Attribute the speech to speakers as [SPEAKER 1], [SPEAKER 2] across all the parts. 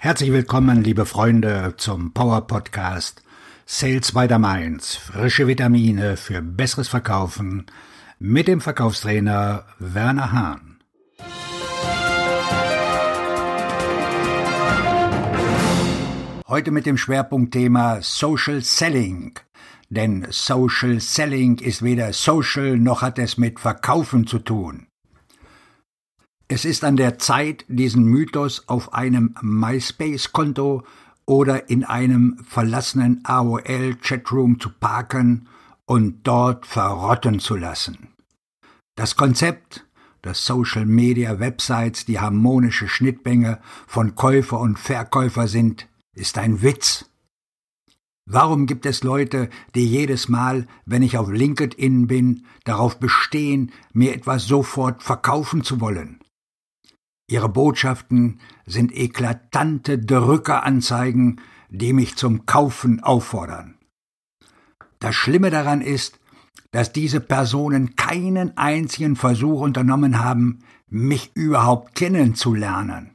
[SPEAKER 1] Herzlich willkommen, liebe Freunde, zum Power Podcast Sales by the Mainz. Frische Vitamine für besseres Verkaufen mit dem Verkaufstrainer Werner Hahn. Heute mit dem Schwerpunktthema Social Selling. Denn Social Selling ist weder social noch hat es mit Verkaufen zu tun. Es ist an der Zeit, diesen Mythos auf einem MySpace-Konto oder in einem verlassenen AOL-Chatroom zu parken und dort verrotten zu lassen. Das Konzept, dass Social Media Websites die harmonische Schnittmenge von Käufer und Verkäufer sind, ist ein Witz. Warum gibt es Leute, die jedes Mal, wenn ich auf LinkedIn bin, darauf bestehen, mir etwas sofort verkaufen zu wollen? Ihre Botschaften sind eklatante Drückeranzeigen, die mich zum Kaufen auffordern. Das Schlimme daran ist, dass diese Personen keinen einzigen Versuch unternommen haben, mich überhaupt kennenzulernen.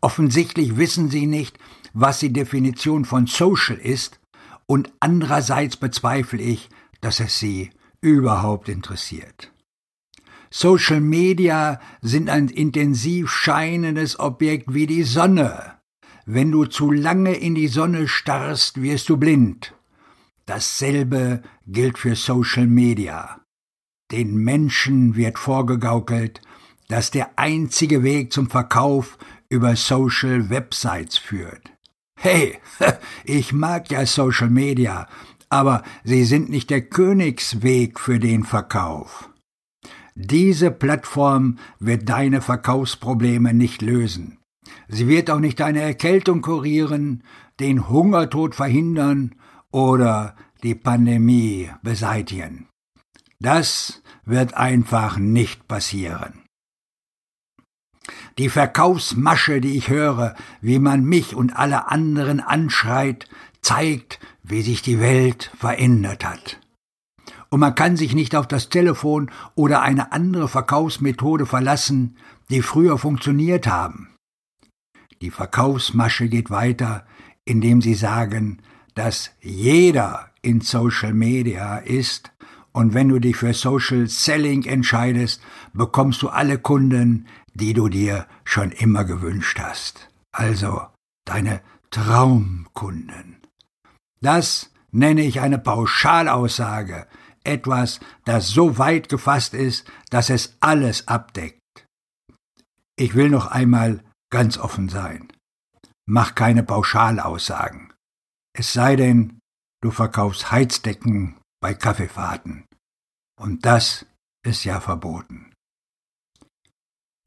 [SPEAKER 1] Offensichtlich wissen sie nicht, was die Definition von Social ist, und andererseits bezweifle ich, dass es sie überhaupt interessiert. Social Media sind ein intensiv scheinendes Objekt wie die Sonne. Wenn du zu lange in die Sonne starrst, wirst du blind. Dasselbe gilt für Social Media. Den Menschen wird vorgegaukelt, dass der einzige Weg zum Verkauf über Social Websites führt. Hey, ich mag ja Social Media, aber sie sind nicht der Königsweg für den Verkauf. Diese Plattform wird deine Verkaufsprobleme nicht lösen. Sie wird auch nicht deine Erkältung kurieren, den Hungertod verhindern oder die Pandemie beseitigen. Das wird einfach nicht passieren. Die Verkaufsmasche, die ich höre, wie man mich und alle anderen anschreit, zeigt, wie sich die Welt verändert hat und man kann sich nicht auf das Telefon oder eine andere Verkaufsmethode verlassen, die früher funktioniert haben. Die Verkaufsmasche geht weiter, indem sie sagen, dass jeder in Social Media ist und wenn du dich für Social Selling entscheidest, bekommst du alle Kunden, die du dir schon immer gewünscht hast. Also deine Traumkunden. Das nenne ich eine Pauschalaussage, etwas, das so weit gefasst ist, dass es alles abdeckt. Ich will noch einmal ganz offen sein. Mach keine Pauschalaussagen. Es sei denn, du verkaufst Heizdecken bei Kaffeefahrten. Und das ist ja verboten.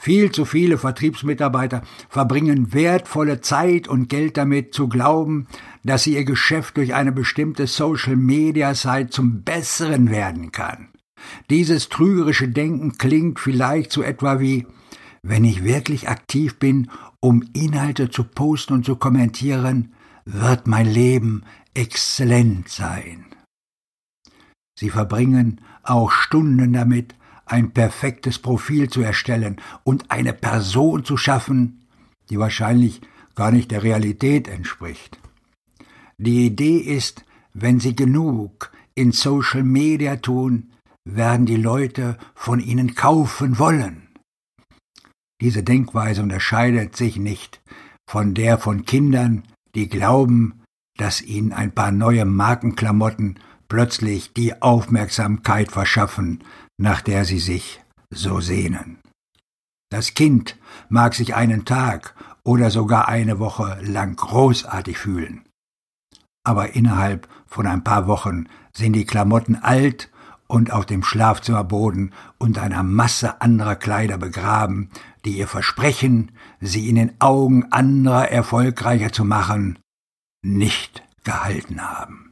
[SPEAKER 1] Viel zu viele Vertriebsmitarbeiter verbringen wertvolle Zeit und Geld damit zu glauben, dass sie ihr Geschäft durch eine bestimmte Social-Media-Site zum Besseren werden kann. Dieses trügerische Denken klingt vielleicht so etwa wie, wenn ich wirklich aktiv bin, um Inhalte zu posten und zu kommentieren, wird mein Leben exzellent sein. Sie verbringen auch Stunden damit, ein perfektes Profil zu erstellen und eine Person zu schaffen, die wahrscheinlich gar nicht der Realität entspricht. Die Idee ist, wenn Sie genug in Social Media tun, werden die Leute von Ihnen kaufen wollen. Diese Denkweise unterscheidet sich nicht von der von Kindern, die glauben, dass ihnen ein paar neue Markenklamotten plötzlich die Aufmerksamkeit verschaffen, nach der sie sich so sehnen. Das Kind mag sich einen Tag oder sogar eine Woche lang großartig fühlen. Aber innerhalb von ein paar Wochen sind die Klamotten alt und auf dem Schlafzimmerboden unter einer Masse anderer Kleider begraben, die ihr Versprechen, sie in den Augen anderer erfolgreicher zu machen, nicht gehalten haben.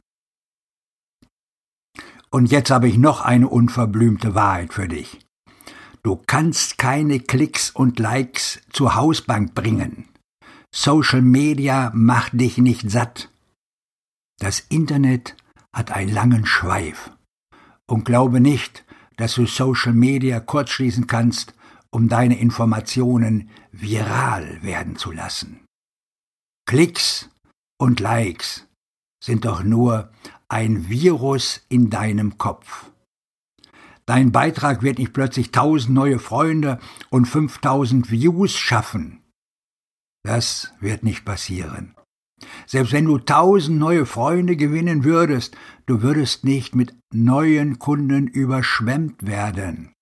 [SPEAKER 1] Und jetzt habe ich noch eine unverblümte Wahrheit für dich. Du kannst keine Klicks und Likes zur Hausbank bringen. Social Media macht dich nicht satt. Das Internet hat einen langen Schweif. Und glaube nicht, dass du Social Media kurzschließen kannst, um deine Informationen viral werden zu lassen. Klicks und Likes sind doch nur ein Virus in deinem Kopf. Dein Beitrag wird nicht plötzlich tausend neue Freunde und fünftausend Views schaffen. Das wird nicht passieren. Selbst wenn du tausend neue Freunde gewinnen würdest, du würdest nicht mit neuen Kunden überschwemmt werden.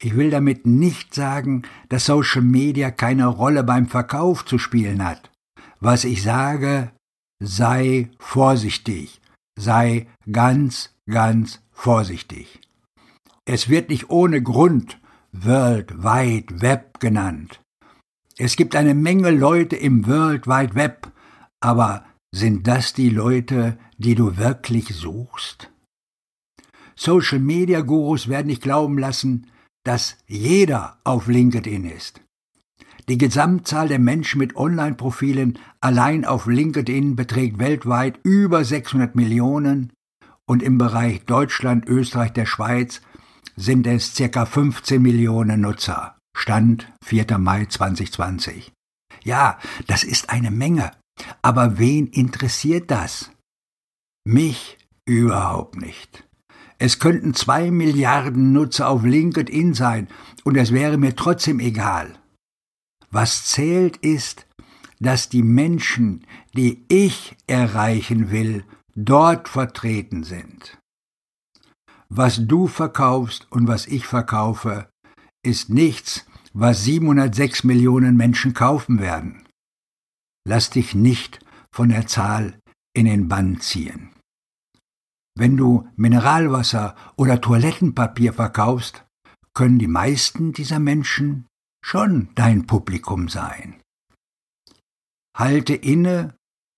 [SPEAKER 1] Ich will damit nicht sagen, dass Social Media keine Rolle beim Verkauf zu spielen hat. Was ich sage, sei vorsichtig, sei ganz, ganz vorsichtig. Es wird nicht ohne Grund World Wide Web genannt. Es gibt eine Menge Leute im World Wide Web, aber sind das die Leute, die du wirklich suchst? Social Media Gurus werden nicht glauben lassen, dass jeder auf LinkedIn ist. Die Gesamtzahl der Menschen mit Online-Profilen allein auf LinkedIn beträgt weltweit über 600 Millionen und im Bereich Deutschland, Österreich, der Schweiz sind es circa 15 Millionen Nutzer. Stand 4. Mai 2020. Ja, das ist eine Menge. Aber wen interessiert das? Mich überhaupt nicht. Es könnten zwei Milliarden Nutzer auf LinkedIn sein, und es wäre mir trotzdem egal. Was zählt ist, dass die Menschen, die ich erreichen will, dort vertreten sind. Was du verkaufst und was ich verkaufe, ist nichts, was 706 Millionen Menschen kaufen werden. Lass dich nicht von der Zahl in den Bann ziehen. Wenn du Mineralwasser oder Toilettenpapier verkaufst, können die meisten dieser Menschen schon dein Publikum sein. Halte inne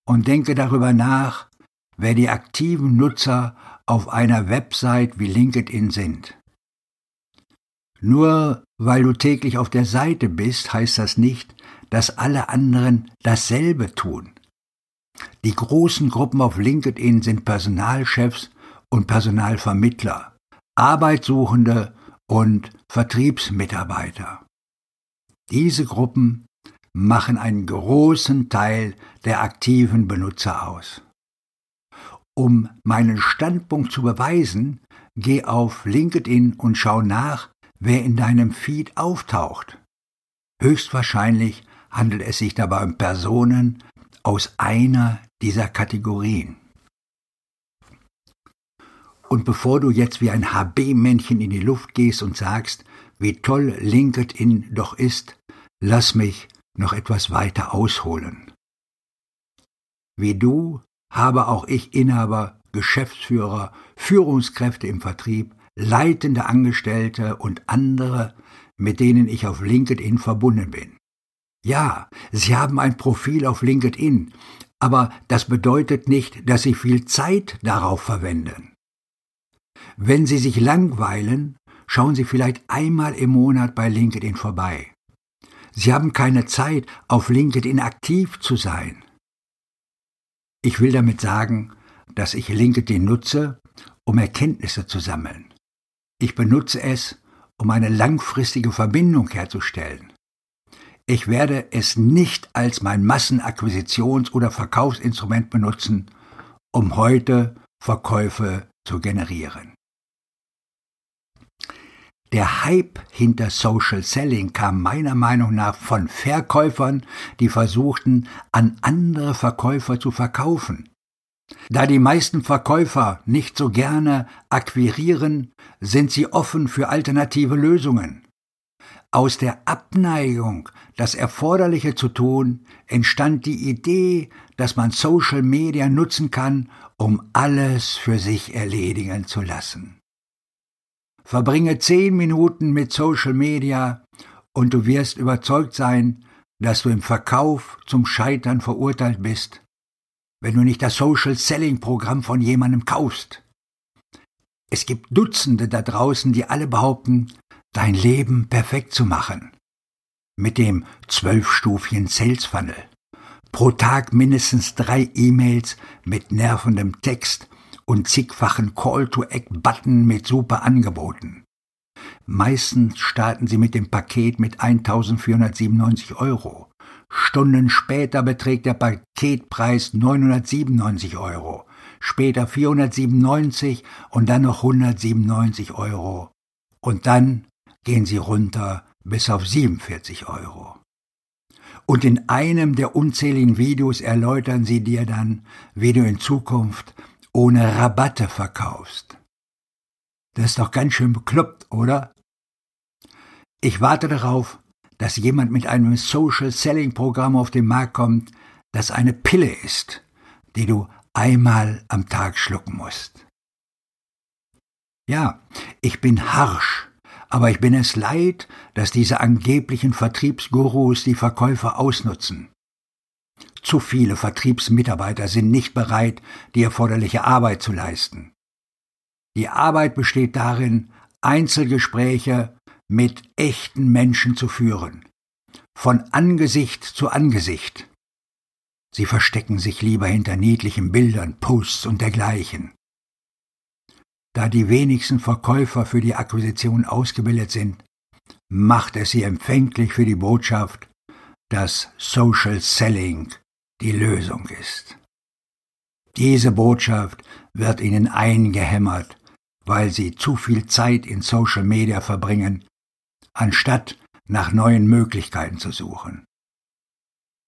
[SPEAKER 1] und denke darüber nach, wer die aktiven Nutzer auf einer Website wie LinkedIn sind. Nur weil du täglich auf der Seite bist, heißt das nicht, dass alle anderen dasselbe tun. Die großen Gruppen auf LinkedIn sind Personalchefs und Personalvermittler, Arbeitssuchende und Vertriebsmitarbeiter. Diese Gruppen machen einen großen Teil der aktiven Benutzer aus. Um meinen Standpunkt zu beweisen, geh auf LinkedIn und schau nach, wer in deinem Feed auftaucht. Höchstwahrscheinlich handelt es sich dabei um Personen aus einer dieser Kategorien. Und bevor du jetzt wie ein HB-Männchen in die Luft gehst und sagst, wie toll LinkedIn doch ist, lass mich noch etwas weiter ausholen. Wie du habe auch ich Inhaber, Geschäftsführer, Führungskräfte im Vertrieb, leitende Angestellte und andere, mit denen ich auf LinkedIn verbunden bin. Ja, Sie haben ein Profil auf LinkedIn, aber das bedeutet nicht, dass Sie viel Zeit darauf verwenden. Wenn Sie sich langweilen, schauen Sie vielleicht einmal im Monat bei LinkedIn vorbei. Sie haben keine Zeit, auf LinkedIn aktiv zu sein. Ich will damit sagen, dass ich LinkedIn nutze, um Erkenntnisse zu sammeln. Ich benutze es, um eine langfristige Verbindung herzustellen. Ich werde es nicht als mein Massenakquisitions- oder Verkaufsinstrument benutzen, um heute Verkäufe zu generieren. Der Hype hinter Social Selling kam meiner Meinung nach von Verkäufern, die versuchten, an andere Verkäufer zu verkaufen. Da die meisten Verkäufer nicht so gerne akquirieren, sind sie offen für alternative Lösungen. Aus der Abneigung, das Erforderliche zu tun, entstand die Idee, dass man Social Media nutzen kann, um alles für sich erledigen zu lassen. Verbringe zehn Minuten mit Social Media und du wirst überzeugt sein, dass du im Verkauf zum Scheitern verurteilt bist wenn du nicht das Social Selling Programm von jemandem kaufst. Es gibt Dutzende da draußen, die alle behaupten, dein Leben perfekt zu machen. Mit dem zwölfstufigen Sales Funnel. Pro Tag mindestens drei E-Mails mit nervendem Text und zigfachen Call-to-Act-Button mit super Angeboten. Meistens starten sie mit dem Paket mit 1497 Euro. Stunden später beträgt der Paketpreis 997 Euro, später 497 und dann noch 197 Euro. Und dann gehen sie runter bis auf 47 Euro. Und in einem der unzähligen Videos erläutern sie dir dann, wie du in Zukunft ohne Rabatte verkaufst. Das ist doch ganz schön bekloppt, oder? Ich warte darauf, dass jemand mit einem Social Selling Programm auf den Markt kommt, das eine Pille ist, die du einmal am Tag schlucken musst. Ja, ich bin harsch, aber ich bin es leid, dass diese angeblichen Vertriebsgurus die Verkäufer ausnutzen. Zu viele Vertriebsmitarbeiter sind nicht bereit, die erforderliche Arbeit zu leisten. Die Arbeit besteht darin, Einzelgespräche mit echten Menschen zu führen, von Angesicht zu Angesicht. Sie verstecken sich lieber hinter niedlichen Bildern, Posts und dergleichen. Da die wenigsten Verkäufer für die Akquisition ausgebildet sind, macht es sie empfänglich für die Botschaft, dass Social Selling die Lösung ist. Diese Botschaft wird ihnen eingehämmert weil sie zu viel Zeit in Social Media verbringen, anstatt nach neuen Möglichkeiten zu suchen.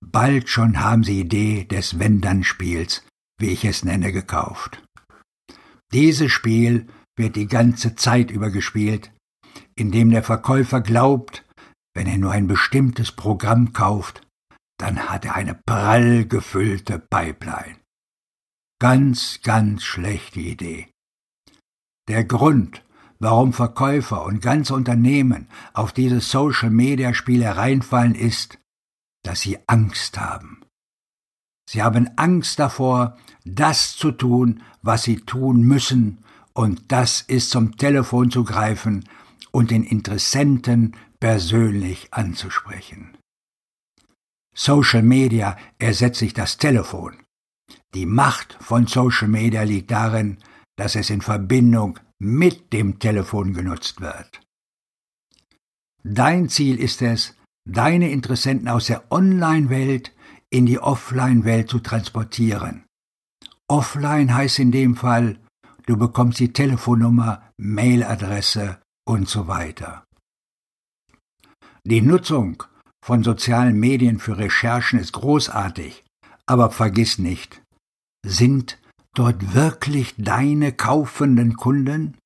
[SPEAKER 1] Bald schon haben sie Idee des Wenn-Dann-Spiels, wie ich es nenne, gekauft. Dieses Spiel wird die ganze Zeit über gespielt, indem der Verkäufer glaubt, wenn er nur ein bestimmtes Programm kauft, dann hat er eine prall gefüllte Pipeline. Ganz, ganz schlechte Idee. Der Grund, warum Verkäufer und ganze Unternehmen auf diese Social-Media-Spiele hereinfallen, ist, dass sie Angst haben. Sie haben Angst davor, das zu tun, was sie tun müssen, und das ist zum Telefon zu greifen und den Interessenten persönlich anzusprechen. Social Media ersetzt sich das Telefon. Die Macht von Social Media liegt darin, dass es in Verbindung mit dem Telefon genutzt wird. Dein Ziel ist es, deine Interessenten aus der Online-Welt in die Offline-Welt zu transportieren. Offline heißt in dem Fall, du bekommst die Telefonnummer, Mailadresse und so weiter. Die Nutzung von sozialen Medien für Recherchen ist großartig, aber vergiss nicht, sind dort wirklich deine kaufenden Kunden?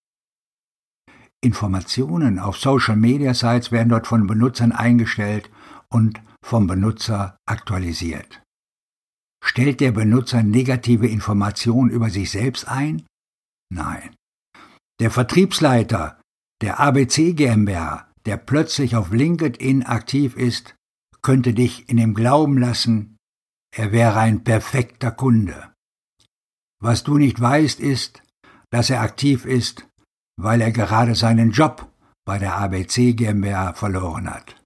[SPEAKER 1] Informationen auf Social Media Sites werden dort von Benutzern eingestellt und vom Benutzer aktualisiert. Stellt der Benutzer negative Informationen über sich selbst ein? Nein. Der Vertriebsleiter der ABC GmbH, der plötzlich auf LinkedIn aktiv ist, könnte dich in dem Glauben lassen, er wäre ein perfekter Kunde. Was du nicht weißt, ist, dass er aktiv ist, weil er gerade seinen Job bei der ABC GmbH verloren hat.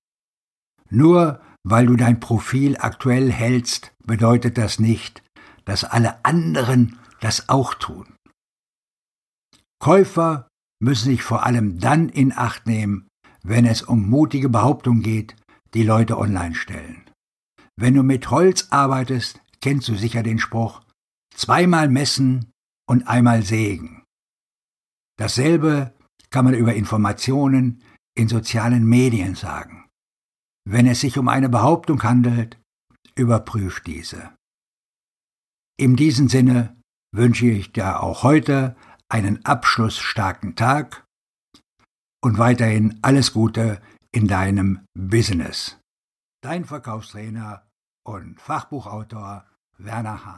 [SPEAKER 1] Nur weil du dein Profil aktuell hältst, bedeutet das nicht, dass alle anderen das auch tun. Käufer müssen sich vor allem dann in Acht nehmen, wenn es um mutige Behauptungen geht, die Leute online stellen. Wenn du mit Holz arbeitest, kennst du sicher den Spruch, zweimal messen und einmal sägen. Dasselbe kann man über Informationen in sozialen Medien sagen. Wenn es sich um eine Behauptung handelt, überprüft diese. In diesem Sinne wünsche ich dir auch heute einen abschlussstarken Tag und weiterhin alles Gute in deinem Business. Dein Verkaufstrainer und Fachbuchautor Werner Hahn.